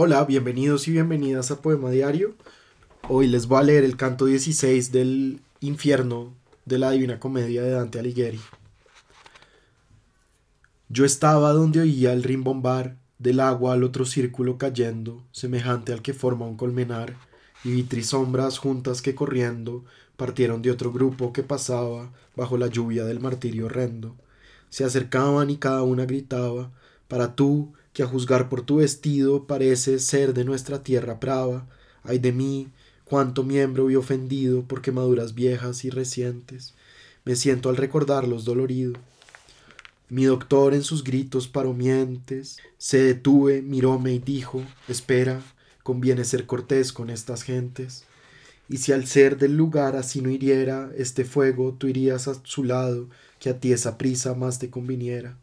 Hola, bienvenidos y bienvenidas a Poema Diario. Hoy les voy a leer el canto 16 del infierno de la Divina Comedia de Dante Alighieri. Yo estaba donde oía el rimbombar del agua al otro círculo cayendo, semejante al que forma un colmenar, y vi trisombras juntas que corriendo partieron de otro grupo que pasaba bajo la lluvia del martirio horrendo. Se acercaban y cada una gritaba, para tú, que a juzgar por tu vestido pareces ser de nuestra tierra brava, ay de mí, cuánto miembro vi ofendido por quemaduras viejas y recientes. Me siento al recordarlos dolorido. Mi doctor en sus gritos paromientes se detuve, miróme y dijo, espera, conviene ser cortés con estas gentes. Y si al ser del lugar así no hiriera este fuego, tú irías a su lado, que a ti esa prisa más te conviniera.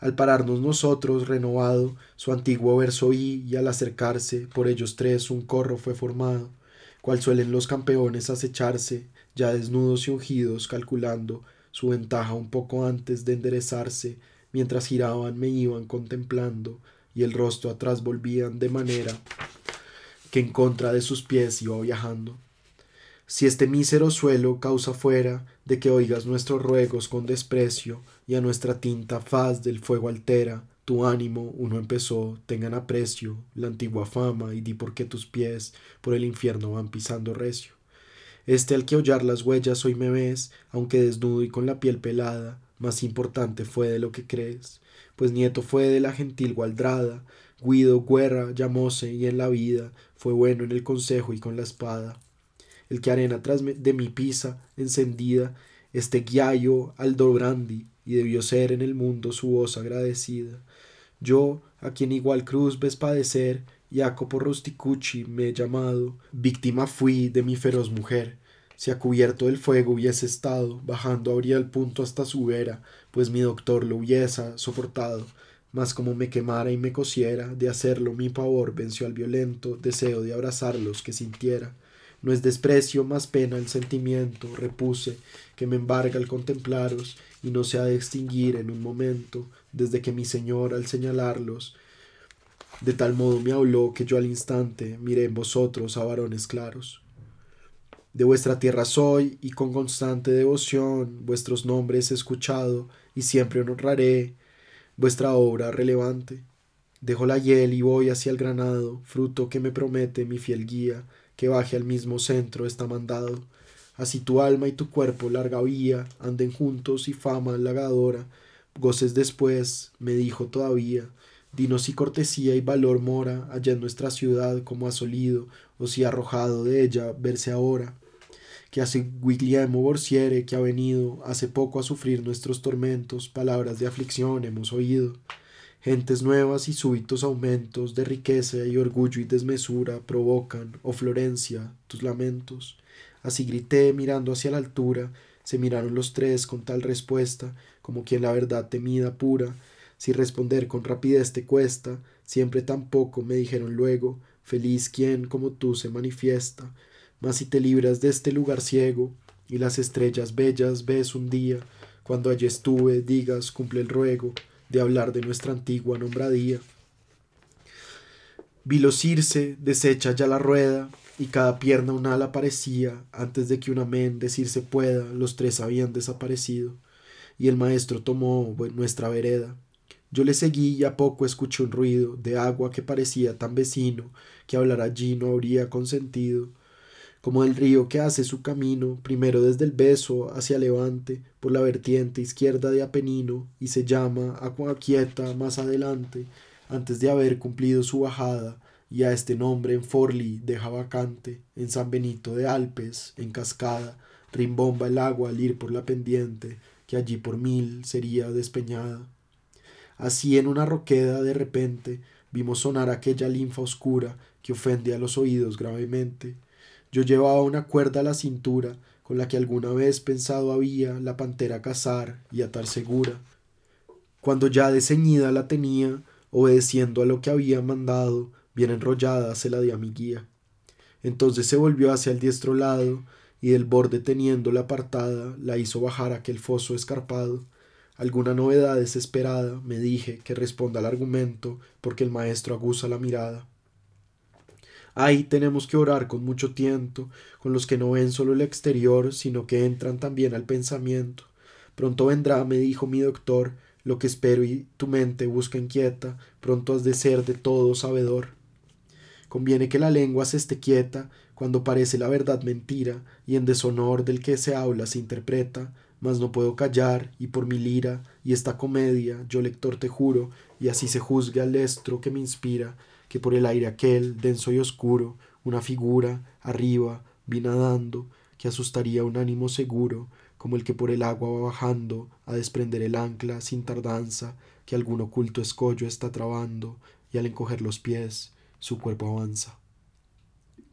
Al pararnos nosotros, renovado, su antiguo verso y al acercarse, por ellos tres un corro fue formado, cual suelen los campeones acecharse, ya desnudos y ungidos, calculando su ventaja un poco antes de enderezarse, mientras giraban me iban contemplando, y el rostro atrás volvían de manera que en contra de sus pies iba viajando. Si este mísero suelo causa fuera de que oigas nuestros ruegos con desprecio y a nuestra tinta faz del fuego altera, tu ánimo uno empezó, tengan aprecio la antigua fama y di por qué tus pies por el infierno van pisando recio. Este al que hollar las huellas hoy me ves, aunque desnudo y con la piel pelada, más importante fue de lo que crees, pues nieto fue de la gentil Gualdrada, Guido Guerra llamóse y en la vida fue bueno en el consejo y con la espada el que arena tras de mi pisa encendida, este guiayo Aldobrandi, y debió ser en el mundo su voz agradecida. Yo, a quien igual cruz ves padecer, Jacopo Rusticucci me he llamado, víctima fui de mi feroz mujer. Si a cubierto del fuego hubiese estado, bajando habría el punto hasta su vera, pues mi doctor lo hubiese soportado. Mas como me quemara y me cosiera, de hacerlo mi pavor venció al violento deseo de abrazarlos que sintiera. No es desprecio más pena el sentimiento, repuse, que me embarga al contemplaros, y no se ha de extinguir en un momento, desde que mi Señor al señalarlos, de tal modo me habló que yo al instante miré en vosotros a varones claros. De vuestra tierra soy, y con constante devoción vuestros nombres he escuchado, y siempre honraré vuestra obra relevante. Dejo la hiel y voy hacia el granado, fruto que me promete mi fiel guía, que baje al mismo centro está mandado. Así tu alma y tu cuerpo larga vía anden juntos y fama halagadora. Goces después, me dijo todavía, dinos si cortesía y valor mora allá en nuestra ciudad como asolido, o si arrojado de ella verse ahora. Que hace Guglielmo Borsiere que ha venido hace poco a sufrir nuestros tormentos, palabras de aflicción hemos oído. Gentes nuevas y súbitos aumentos de riqueza y orgullo y desmesura provocan, oh Florencia, tus lamentos. Así grité mirando hacia la altura, se miraron los tres con tal respuesta, como quien la verdad temida pura, si responder con rapidez te cuesta, siempre tan poco me dijeron luego, feliz quien como tú se manifiesta, mas si te libras de este lugar ciego, y las estrellas bellas ves un día, cuando allí estuve, digas, cumple el ruego, de hablar de nuestra antigua nombradía. Vilos irse, deshecha ya la rueda, y cada pierna un ala parecía, antes de que un amén decirse pueda, los tres habían desaparecido, y el maestro tomó nuestra vereda. Yo le seguí y a poco escuché un ruido de agua que parecía tan vecino que hablar allí no habría consentido como el río que hace su camino, primero desde el beso hacia levante, por la vertiente izquierda de Apenino, y se llama Agua Quieta más adelante, antes de haber cumplido su bajada, y a este nombre en Forli deja vacante, en San Benito de Alpes, en cascada, rimbomba el agua al ir por la pendiente, que allí por mil sería despeñada. Así en una roqueda de repente vimos sonar aquella linfa oscura que ofende a los oídos gravemente, yo llevaba una cuerda a la cintura con la que alguna vez pensado había la pantera cazar y atar segura. Cuando ya ceñida la tenía, obedeciendo a lo que había mandado, bien enrollada se la di a mi guía. Entonces se volvió hacia el diestro lado, y del borde teniéndola apartada, la hizo bajar aquel foso escarpado. Alguna novedad desesperada, me dije, que responda al argumento, porque el maestro aguza la mirada. Ahí tenemos que orar con mucho tiento, con los que no ven solo el exterior, sino que entran también al pensamiento. Pronto vendrá, me dijo mi doctor, lo que espero y tu mente busca inquieta, pronto has de ser de todo sabedor. Conviene que la lengua se esté quieta, cuando parece la verdad mentira, y en deshonor del que se habla se interpreta, mas no puedo callar, y por mi lira, y esta comedia, yo lector te juro, y así se juzgue al estro que me inspira, que por el aire aquel, denso y oscuro, una figura, arriba, vi nadando, que asustaría un ánimo seguro, como el que por el agua va bajando, a desprender el ancla sin tardanza, que algún oculto escollo está trabando, y al encoger los pies, su cuerpo avanza.